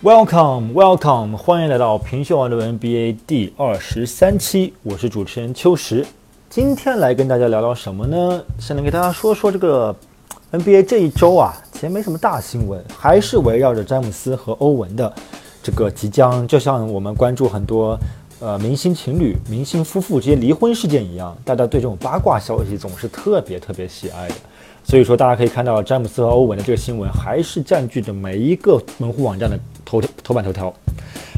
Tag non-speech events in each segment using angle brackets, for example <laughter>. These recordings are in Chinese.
Welcome, Welcome，欢迎来到平秀网的 NBA 第二十三期，我是主持人秋实。今天来跟大家聊聊什么呢？先来给大家说说这个 NBA 这一周啊，其实没什么大新闻，还是围绕着詹姆斯和欧文的这个即将，就像我们关注很多呃明星情侣、明星夫妇这些离婚事件一样，大家对这种八卦消息总是特别特别喜爱的。所以说，大家可以看到詹姆斯和欧文的这个新闻，还是占据着每一个门户网站的头头版头条。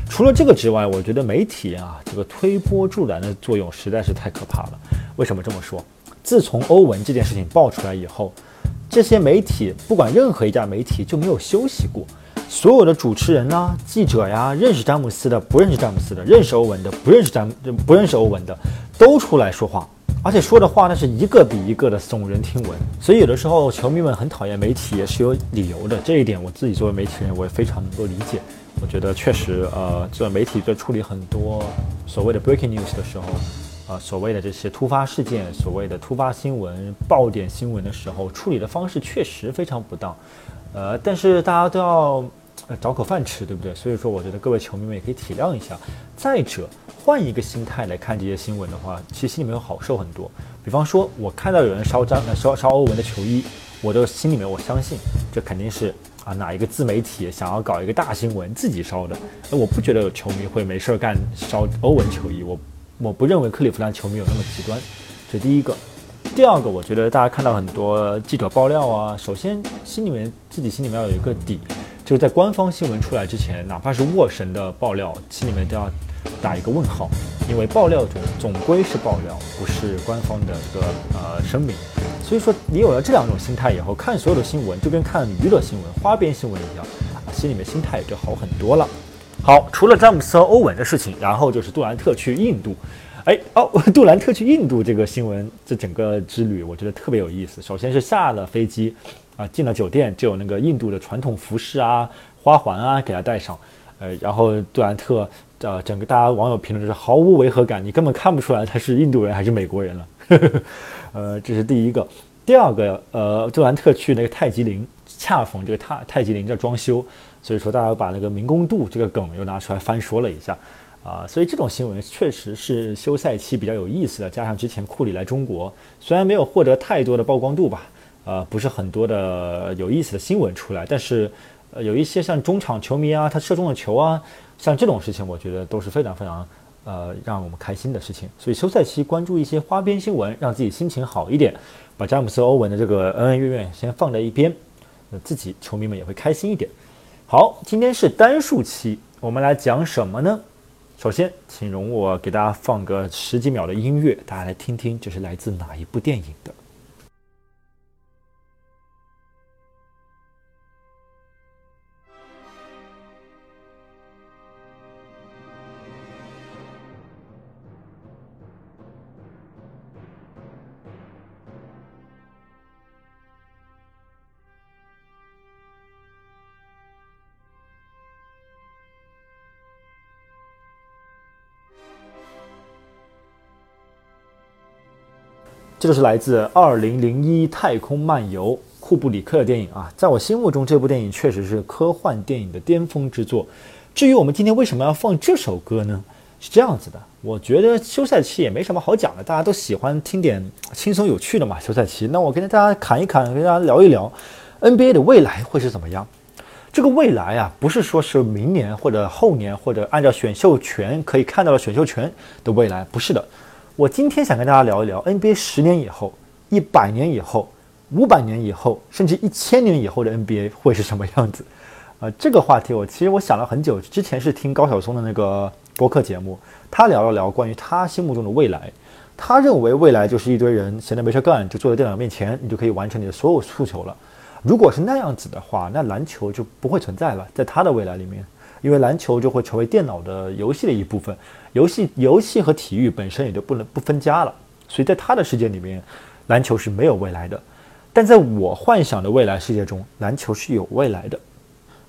除了这个之外，我觉得媒体啊，这个推波助澜的作用实在是太可怕了。为什么这么说？自从欧文这件事情爆出来以后，这些媒体不管任何一家媒体就没有休息过，所有的主持人呐、记者呀，认识詹姆斯的、不认识詹姆斯的、认识欧文的、不认识詹不认识欧文的，都出来说话。而且说的话那是一个比一个的耸人听闻，所以有的时候球迷们很讨厌媒体也是有理由的。这一点我自己作为媒体人，我也非常能够理解。我觉得确实，呃，这媒体在处理很多所谓的 breaking news 的时候，呃，所谓的这些突发事件、所谓的突发新闻、爆点新闻的时候，处理的方式确实非常不当。呃，但是大家都要找口饭吃，对不对？所以说，我觉得各位球迷们也可以体谅一下。再者，换一个心态来看这些新闻的话，其实心里面会好受很多。比方说，我看到有人烧张、烧烧欧文的球衣，我的心里面我相信这肯定是啊哪一个自媒体想要搞一个大新闻自己烧的。那我不觉得有球迷会没事儿干烧欧文球衣，我我不认为克利夫兰球迷有那么极端。这第一个。第二个，我觉得大家看到很多记者爆料啊，首先心里面自己心里面要有一个底，就是在官方新闻出来之前，哪怕是沃神的爆料，心里面都要打一个问号，因为爆料总总归是爆料，不是官方的这个呃声明。所以说，你有了这两种心态以后，看所有的新闻就跟看娱乐新闻、花边新闻一样，啊，心里面心态也就好很多了。好，除了詹姆斯和欧文的事情，然后就是杜兰特去印度。<laughs> 哎哦，杜兰特去印度这个新闻，这整个之旅我觉得特别有意思。首先是下了飞机，啊，进了酒店就有那个印度的传统服饰啊、花环啊给他戴上，呃，然后杜兰特，呃，整个大家网友评论就是毫无违和感，你根本看不出来他是印度人还是美国人了。<laughs> 呃，这是第一个。第二个，呃，杜兰特去那个泰姬陵，恰逢这个泰泰姬陵在装修，所以说大家把那个明宫渡这个梗又拿出来翻说了一下。啊，所以这种新闻确实是休赛期比较有意思的。加上之前库里来中国，虽然没有获得太多的曝光度吧，呃，不是很多的有意思的新闻出来，但是呃，有一些像中场球迷啊，他射中了球啊，像这种事情，我觉得都是非常非常呃让我们开心的事情。所以休赛期关注一些花边新闻，让自己心情好一点，把詹姆斯、欧文的这个恩恩怨怨先放在一边，那自己球迷们也会开心一点。好，今天是单数期，我们来讲什么呢？首先，请容我给大家放个十几秒的音乐，大家来听听，这是来自哪一部电影的。这就是来自《二零零一太空漫游》库布里克的电影啊，在我心目中，这部电影确实是科幻电影的巅峰之作。至于我们今天为什么要放这首歌呢？是这样子的，我觉得休赛期也没什么好讲的，大家都喜欢听点轻松有趣的嘛。休赛期，那我跟大家侃一侃，跟大家聊一聊 NBA 的未来会是怎么样。这个未来啊，不是说是明年或者后年，或者按照选秀权可以看到的选秀权的未来，不是的。我今天想跟大家聊一聊 NBA 十年以后、一百年以后、五百年以后，甚至一千年以后的 NBA 会是什么样子？啊，这个话题我其实我想了很久。之前是听高晓松的那个播客节目，他聊了聊关于他心目中的未来。他认为未来就是一堆人闲着没事干，就坐在电脑面前，你就可以完成你的所有诉求了。如果是那样子的话，那篮球就不会存在了，在他的未来里面。因为篮球就会成为电脑的游戏的一部分，游戏游戏和体育本身也就不能不分家了。所以在他的世界里面，篮球是没有未来的。但在我幻想的未来世界中，篮球是有未来的。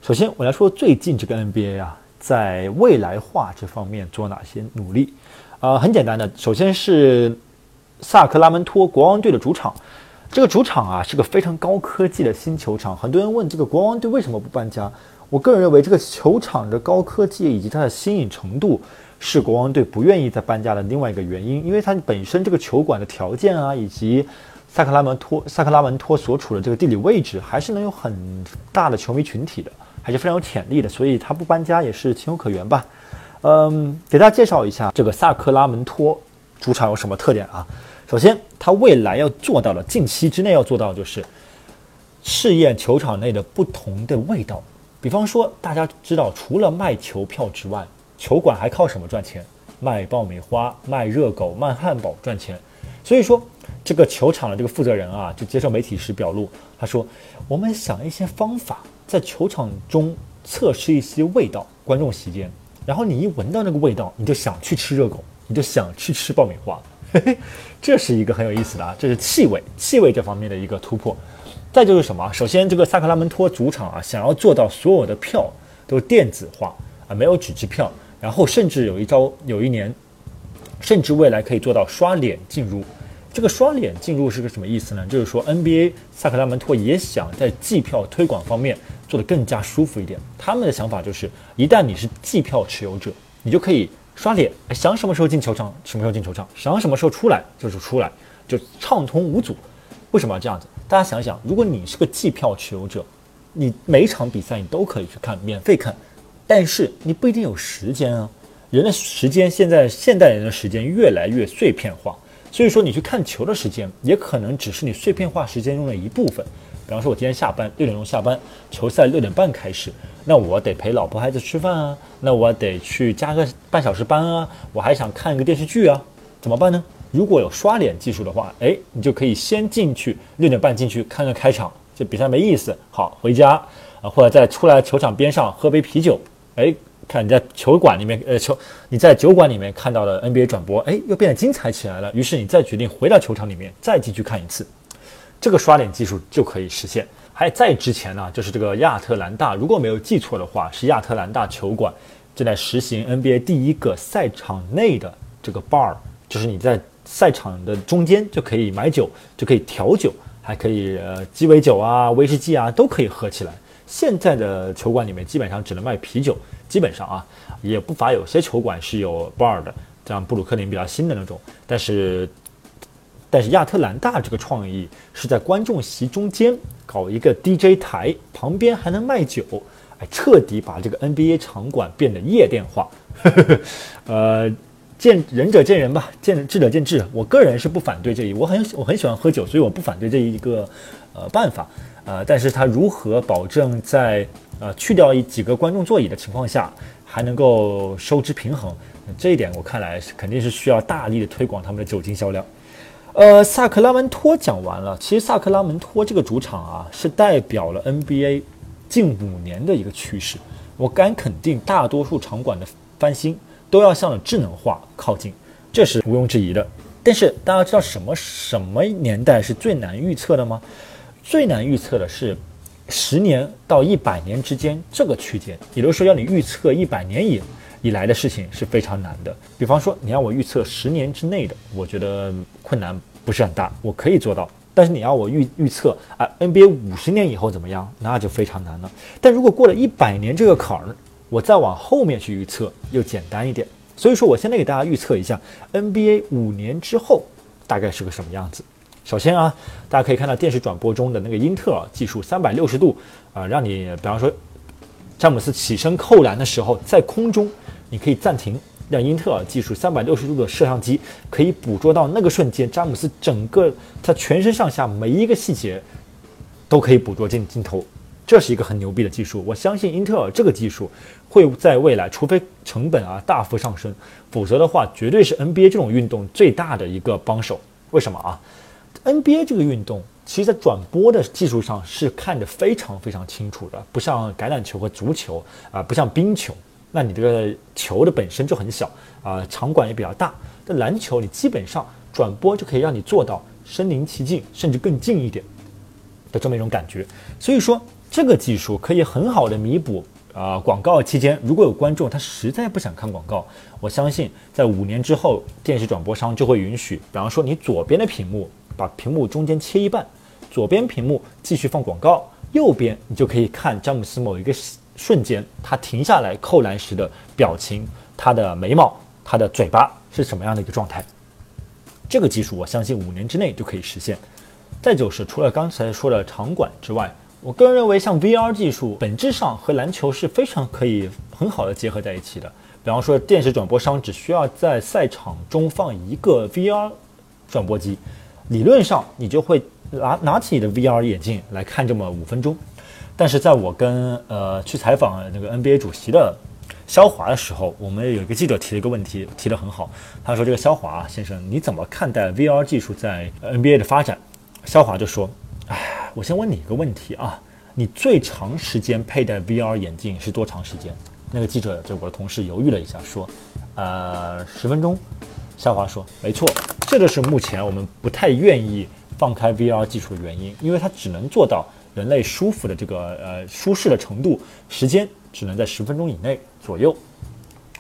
首先，我来说最近这个 NBA 啊，在未来化这方面做哪些努力？啊，很简单的，首先是萨克拉门托国王队的主场，这个主场啊是个非常高科技的新球场。很多人问这个国王队为什么不搬家？我个人认为，这个球场的高科技以及它的新颖程度，是国王队不愿意再搬家的另外一个原因。因为它本身这个球馆的条件啊，以及萨克拉门托萨克拉门托所处的这个地理位置，还是能有很大的球迷群体的，还是非常有潜力的。所以它不搬家也是情有可原吧。嗯，给大家介绍一下这个萨克拉门托主场有什么特点啊？首先，他未来要做到的，近期之内要做到的就是试验球场内的不同的味道。比方说，大家知道，除了卖球票之外，球馆还靠什么赚钱？卖爆米花、卖热狗、卖汉堡赚钱。所以说，这个球场的这个负责人啊，就接受媒体时表露，他说：“我们想一些方法，在球场中测试一些味道，观众席间，然后你一闻到那个味道，你就想去吃热狗，你就想去吃爆米花。嘿嘿，这是一个很有意思的啊，这是气味，气味这方面的一个突破。”再就是什么？首先，这个萨克拉门托主场啊，想要做到所有的票都电子化啊，没有纸质票，然后甚至有一招，有一年，甚至未来可以做到刷脸进入。这个刷脸进入是个什么意思呢？就是说 NBA 萨克拉门托也想在季票推广方面做得更加舒服一点。他们的想法就是，一旦你是季票持有者，你就可以刷脸，想什么时候进球场什么时候进球场，想什么时候出来就是出来，就畅通无阻。为什么要这样子？大家想想，如果你是个季票持有者，你每场比赛你都可以去看，免费看，但是你不一定有时间啊。人的时间现在现代人的时间越来越碎片化，所以说你去看球的时间也可能只是你碎片化时间中的一部分。比方说，我今天下班六点钟下班，球赛六点半开始，那我得陪老婆孩子吃饭啊，那我得去加个半小时班啊，我还想看一个电视剧啊，怎么办呢？如果有刷脸技术的话，哎，你就可以先进去六点半进去看看开场，这比赛没意思，好回家啊，或者在出来球场边上喝杯啤酒，哎，看你在球馆里面，呃，球你在酒馆里面看到了 NBA 转播，哎，又变得精彩起来了。于是你再决定回到球场里面再进去看一次，这个刷脸技术就可以实现。还在之前呢，就是这个亚特兰大，如果没有记错的话，是亚特兰大球馆正在实行 NBA 第一个赛场内的这个 bar，就是你在。赛场的中间就可以买酒，就可以调酒，还可以呃鸡尾酒啊、威士忌啊都可以喝起来。现在的球馆里面基本上只能卖啤酒，基本上啊也不乏有些球馆是有 bar 的，像布鲁克林比较新的那种。但是但是亚特兰大这个创意是在观众席中间搞一个 DJ 台，旁边还能卖酒，哎，彻底把这个 NBA 场馆变得夜店化。<laughs> 呃。见仁者见仁吧，见智者见智。我个人是不反对这一，我很我很喜欢喝酒，所以我不反对这一个呃办法。呃，但是它如何保证在呃去掉一几个观众座椅的情况下，还能够收支平衡？这一点我看来是肯定是需要大力的推广他们的酒精销量。呃，萨克拉门托讲完了，其实萨克拉门托这个主场啊，是代表了 NBA 近五年的一个趋势。我敢肯定，大多数场馆的翻新。都要向着智能化靠近，这是毋庸置疑的。但是大家知道什么什么年代是最难预测的吗？最难预测的是十年到一百年之间这个区间，也就是说要你预测一百年以以来的事情是非常难的。比方说你要我预测十年之内的，我觉得困难不是很大，我可以做到。但是你要我预预测啊 NBA 五十年以后怎么样，那就非常难了。但如果过了一百年这个坎儿，我再往后面去预测又简单一点，所以说我现在给大家预测一下 NBA 五年之后大概是个什么样子。首先啊，大家可以看到电视转播中的那个英特尔技术三百六十度啊，让你比方说詹姆斯起身扣篮的时候，在空中你可以暂停，让英特尔技术三百六十度的摄像机可以捕捉到那个瞬间，詹姆斯整个他全身上下每一个细节都可以捕捉进镜头。这是一个很牛逼的技术，我相信英特尔这个技术会在未来，除非成本啊大幅上升，否则的话，绝对是 NBA 这种运动最大的一个帮手。为什么啊？NBA 这个运动，其实在转播的技术上是看得非常非常清楚的，不像橄榄球和足球啊，不像冰球，那你这个球的本身就很小啊，场馆也比较大。但篮球你基本上转播就可以让你做到身临其境，甚至更近一点的这么一种感觉。所以说。这个技术可以很好的弥补啊，广告期间如果有观众他实在不想看广告，我相信在五年之后，电视转播商就会允许，比方说你左边的屏幕把屏幕中间切一半，左边屏幕继续放广告，右边你就可以看詹姆斯某一个瞬间他停下来扣篮时的表情、他的眉毛、他的嘴巴是什么样的一个状态。这个技术我相信五年之内就可以实现。再就是除了刚才说的场馆之外，我个人认为像 VR 技术本质上和篮球是非常可以很好的结合在一起的。比方说电视转播商只需要在赛场中放一个 VR 转播机，理论上你就会拿拿起你的 VR 眼镜来看这么五分钟。但是在我跟呃去采访那个 NBA 主席的肖华的时候，我们有一个记者提了一个问题，提得很好。他说：“这个肖华先生，你怎么看待 VR 技术在 NBA 的发展？”肖华就说：“哎，我先问你一个问题啊，你最长时间佩戴 VR 眼镜是多长时间？”那个记者就我的同事犹豫了一下，说：“呃，十分钟。”肖华说：“没错，这就是目前我们不太愿意放开 VR 技术的原因，因为它只能做到人类舒服的这个呃舒适的程度，时间只能在十分钟以内左右。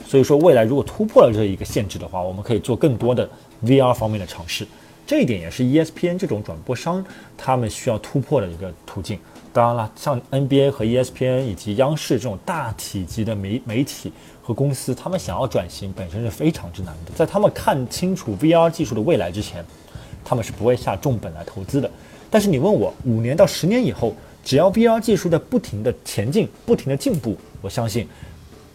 所以说，未来如果突破了这一个限制的话，我们可以做更多的 VR 方面的尝试。这一点也是 ESPN 这种转播商他们需要突破的一个途径。”当然了，像 NBA 和 ESPN 以及央视这种大体积的媒媒体和公司，他们想要转型本身是非常之难的。在他们看清楚 VR 技术的未来之前，他们是不会下重本来投资的。但是你问我，五年到十年以后，只要 VR 技术在不停的前进、不停的进步，我相信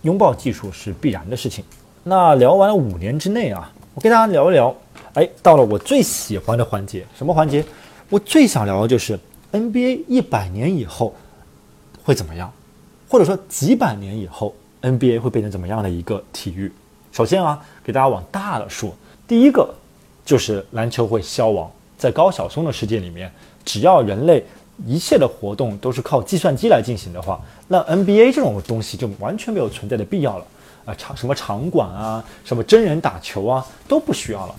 拥抱技术是必然的事情。那聊完了五年之内啊，我跟大家聊一聊，哎，到了我最喜欢的环节，什么环节？我最想聊的就是。NBA 一百年以后会怎么样？或者说几百年以后，NBA 会变成怎么样的一个体育？首先啊，给大家往大了说，第一个就是篮球会消亡。在高晓松的世界里面，只要人类一切的活动都是靠计算机来进行的话，那 NBA 这种东西就完全没有存在的必要了啊！场什么场馆啊，什么真人打球啊，都不需要了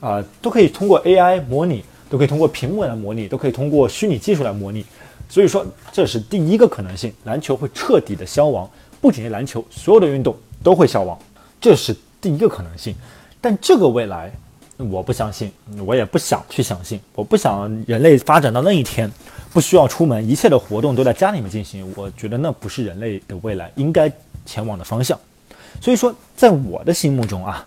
啊，都可以通过 AI 模拟。都可以通过屏幕来模拟，都可以通过虚拟技术来模拟，所以说这是第一个可能性，篮球会彻底的消亡。不仅是篮球，所有的运动都会消亡，这是第一个可能性。但这个未来，我不相信，我也不想去相信。我不想人类发展到那一天，不需要出门，一切的活动都在家里面进行。我觉得那不是人类的未来应该前往的方向。所以说，在我的心目中啊，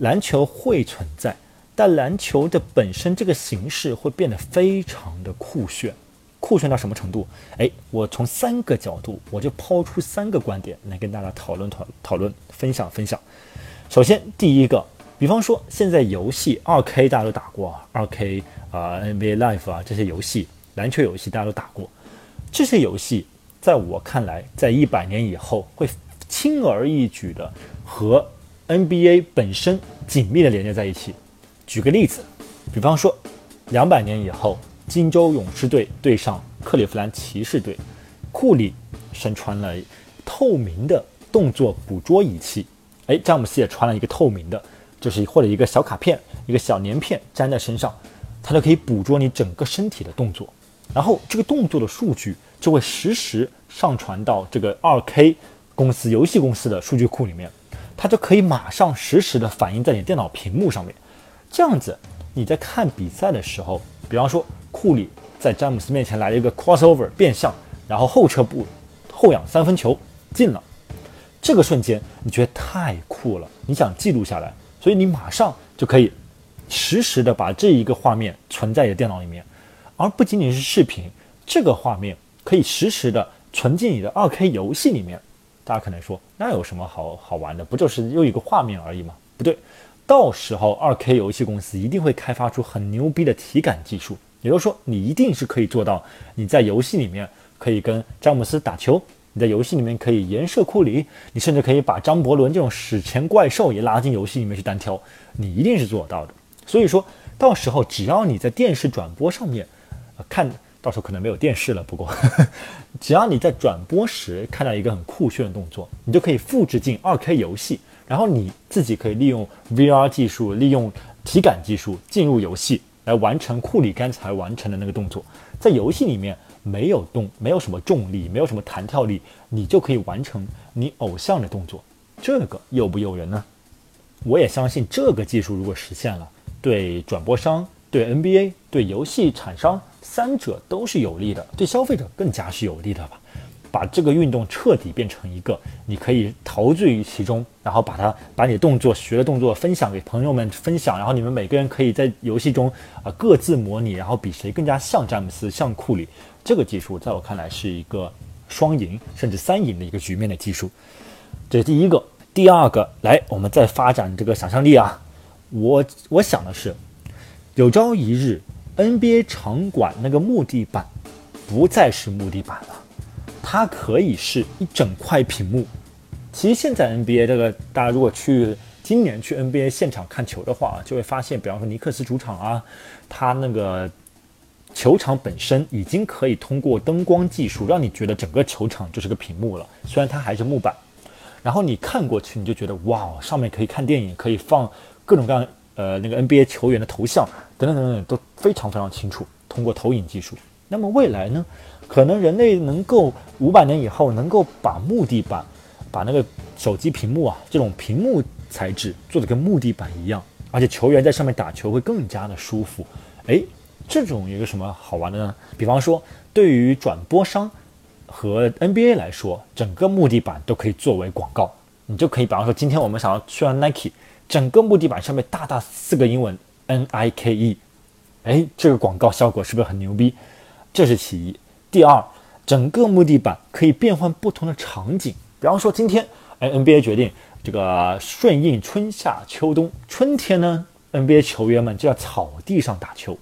篮球会存在。但篮球的本身这个形式会变得非常的酷炫，酷炫到什么程度？哎，我从三个角度，我就抛出三个观点来跟大家讨论讨讨论分享分享。首先，第一个，比方说现在游戏二 K 大家都打过，二 K 啊 NBA Live 啊这些游戏，篮球游戏大家都打过，这些游戏在我看来，在一百年以后会轻而易举的和 NBA 本身紧密的连接在一起。举个例子，比方说，两百年以后，金州勇士队对上克利夫兰骑士队，库里身穿了透明的动作捕捉仪器，哎，詹姆斯也穿了一个透明的，就是或者一个小卡片、一个小粘片粘在身上，它就可以捕捉你整个身体的动作，然后这个动作的数据就会实时上传到这个二 K 公司游戏公司的数据库里面，它就可以马上实时的反映在你电脑屏幕上面。这样子，你在看比赛的时候，比方说库里在詹姆斯面前来了一个 crossover 变向，然后后撤步后仰三分球进了，这个瞬间你觉得太酷了，你想记录下来，所以你马上就可以实时的把这一个画面存在你的电脑里面，而不仅仅是视频，这个画面可以实时的存进你的二 K 游戏里面。大家可能说，那有什么好好玩的？不就是又一个画面而已吗？不对。到时候，二 K 游戏公司一定会开发出很牛逼的体感技术，也就是说，你一定是可以做到，你在游戏里面可以跟詹姆斯打球，你在游戏里面可以颜射库里，你甚至可以把张伯伦这种史前怪兽也拉进游戏里面去单挑，你一定是做到的。所以说到时候，只要你在电视转播上面，看到时候可能没有电视了，不过，<laughs> 只要你在转播时看到一个很酷炫的动作，你就可以复制进二 K 游戏。然后你自己可以利用 VR 技术，利用体感技术进入游戏，来完成库里刚才完成的那个动作。在游戏里面没有动，没有什么重力，没有什么弹跳力，你就可以完成你偶像的动作。这个诱不诱人呢？我也相信这个技术如果实现了，对转播商、对 NBA、对游戏厂商三者都是有利的，对消费者更加是有利的吧。把这个运动彻底变成一个你可以陶醉于其中，然后把它把你的动作学的动作分享给朋友们分享，然后你们每个人可以在游戏中啊各自模拟，然后比谁更加像詹姆斯、像库里。这个技术在我看来是一个双赢甚至三赢的一个局面的技术。这是第一个，第二个，来我们再发展这个想象力啊。我我想的是，有朝一日 NBA 场馆那个木地板不再是木地板了。它可以是一整块屏幕。其实现在 NBA 这个，大家如果去今年去 NBA 现场看球的话，就会发现，比方说尼克斯主场啊，它那个球场本身已经可以通过灯光技术，让你觉得整个球场就是个屏幕了。虽然它还是木板，然后你看过去，你就觉得哇，上面可以看电影，可以放各种各样呃那个 NBA 球员的头像等等等等，都非常非常清楚，通过投影技术。那么未来呢？可能人类能够五百年以后能够把木地板，把那个手机屏幕啊这种屏幕材质做的跟木地板一样，而且球员在上面打球会更加的舒服。哎，这种一个什么好玩的呢？比方说，对于转播商和 NBA 来说，整个木地板都可以作为广告。你就可以，比方说，今天我们想要宣传 Nike，整个木地板上面大大四个英文 N I K E，哎，这个广告效果是不是很牛逼？这是其一。第二，整个木地板可以变换不同的场景。比方说，今天，哎，NBA 决定这个顺应春夏秋冬。春天呢，NBA 球员们就在草地上打球；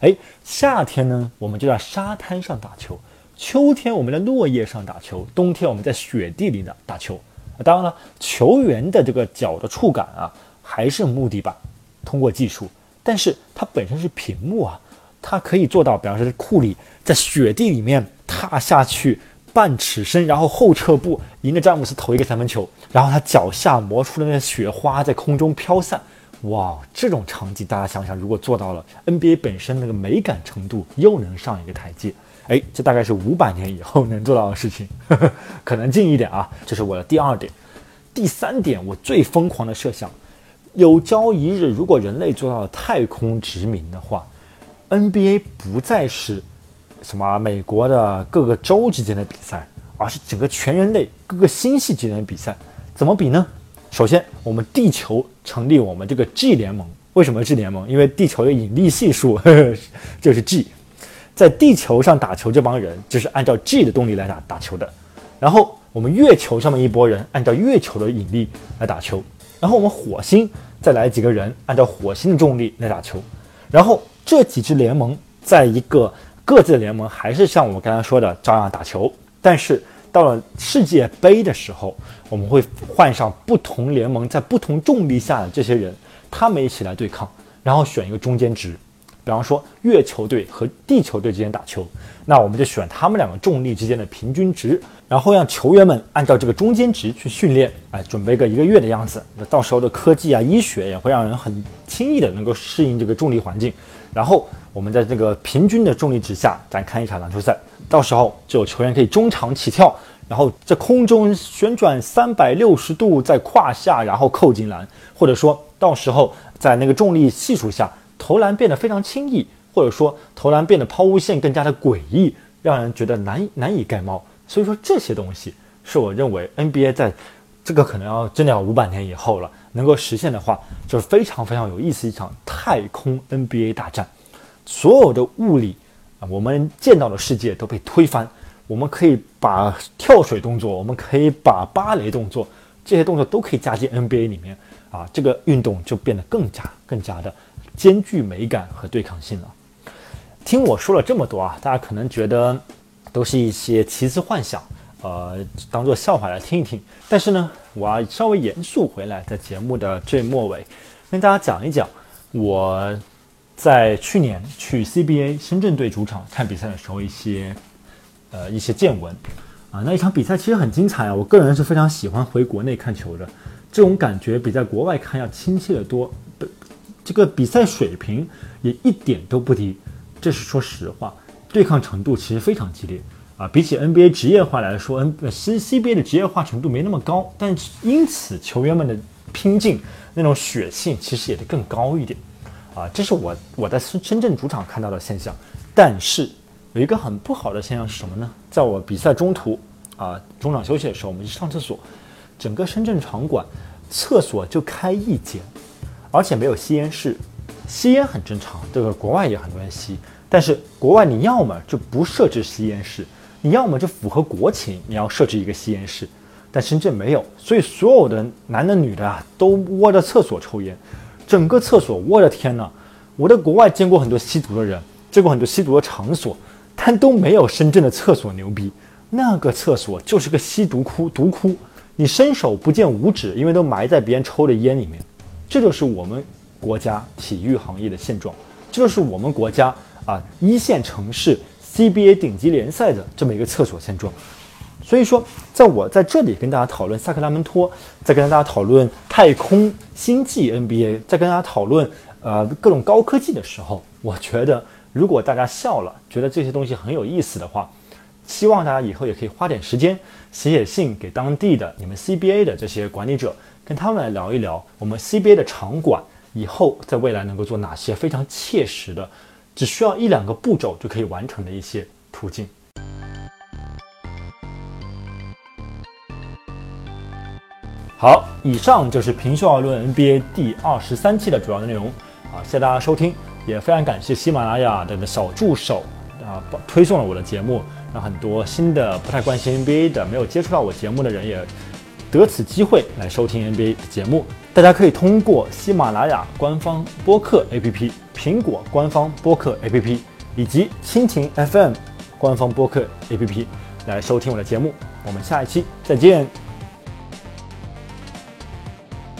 哎，夏天呢，我们就在沙滩上打球；秋天我们在落叶上打球；冬天我们在雪地里打打球。当然了，球员的这个脚的触感啊，还是木地板，通过技术，但是它本身是屏幕啊。他可以做到，比方说库里在雪地里面踏下去半尺深，然后后撤步迎着詹姆斯投一个三分球，然后他脚下磨出的那雪花在空中飘散，哇，这种场景大家想想，如果做到了，NBA 本身那个美感程度又能上一个台阶，哎，这大概是五百年以后能做到的事情，<laughs> 可能近一点啊。这是我的第二点，第三点，我最疯狂的设想，有朝一日如果人类做到了太空殖民的话。NBA 不再是什么美国的各个州之间的比赛，而是整个全人类各个星系之间的比赛。怎么比呢？首先，我们地球成立我们这个 G 联盟。为什么 G 联盟？因为地球的引力系数 <laughs> 就是 G，在地球上打球这帮人就是按照 G 的动力来打打球的。然后我们月球上面一拨人按照月球的引力来打球，然后我们火星再来几个人按照火星的重力来打球，然后。这几支联盟在一个各自的联盟，还是像我们刚才说的，照样打球。但是到了世界杯的时候，我们会换上不同联盟在不同重力下的这些人，他们一起来对抗，然后选一个中间值。比方说，月球队和地球队之间打球，那我们就选他们两个重力之间的平均值，然后让球员们按照这个中间值去训练，哎，准备个一个月的样子。那到时候的科技啊、医学也会让人很轻易的能够适应这个重力环境。然后我们在这个平均的重力值下展开一场篮球赛，到时候就有球员可以中场起跳，然后在空中旋转三百六十度，在胯下然后扣进篮，或者说到时候在那个重力系数下投篮变得非常轻易，或者说投篮变得抛物线更加的诡异，让人觉得难难以盖帽。所以说这些东西是我认为 NBA 在这个可能要真的要五百年以后了。能够实现的话，就是非常非常有意思一场太空 NBA 大战。所有的物理啊，我们见到的世界都被推翻。我们可以把跳水动作，我们可以把芭蕾动作，这些动作都可以加进 NBA 里面啊，这个运动就变得更加更加的兼具美感和对抗性了。听我说了这么多啊，大家可能觉得都是一些奇思幻想。呃，当做笑话来听一听。但是呢，我要稍微严肃回来，在节目的最末尾，跟大家讲一讲我在去年去 CBA 深圳队主场看比赛的时候一些呃一些见闻啊。那一场比赛其实很精彩啊，我个人是非常喜欢回国内看球的，这种感觉比在国外看要亲切的多。这个比赛水平也一点都不低，这是说实话，对抗程度其实非常激烈。啊，比起 NBA 职业化来说，N C CBA 的职业化程度没那么高，但因此球员们的拼劲那种血性其实也得更高一点。啊，这是我我在深深圳主场看到的现象。但是有一个很不好的现象是什么呢？在我比赛中途，啊中场休息的时候，我们去上厕所，整个深圳场馆厕所就开一间，而且没有吸烟室。吸烟很正常，这个国外也很多人吸，但是国外你要么就不设置吸烟室，你要么就符合国情，你要设置一个吸烟室。但深圳没有，所以所有的男的女的啊都窝着厕所抽烟，整个厕所，我的天呐！我在国外见过很多吸毒的人，见过很多吸毒的场所，但都没有深圳的厕所牛逼。那个厕所就是个吸毒窟，毒窟，你伸手不见五指，因为都埋在别人抽的烟里面。这就是我们国家体育行业的现状，这就是我们国家啊一线城市 CBA 顶级联赛的这么一个厕所现状。所以说，在我在这里跟大家讨论萨克拉门托，在跟大家讨论太空星际 NBA，在跟大家讨论呃各种高科技的时候，我觉得如果大家笑了，觉得这些东西很有意思的话，希望大家以后也可以花点时间写写信给当地的你们 CBA 的这些管理者，跟他们来聊一聊我们 CBA 的场馆以后在未来能够做哪些非常切实的，只需要一两个步骤就可以完成的一些途径。好，以上就是平秀而论 NBA 第二十三期的主要内容啊，谢谢大家收听，也非常感谢喜马拉雅的小助手啊推送了我的节目，让很多新的不太关心 NBA 的、没有接触到我节目的人也得此机会来收听 NBA 节目。大家可以通过喜马拉雅官方播客 APP、苹果官方播客 APP 以及蜻蜓 FM 官方播客 APP 来收听我的节目。我们下一期再见。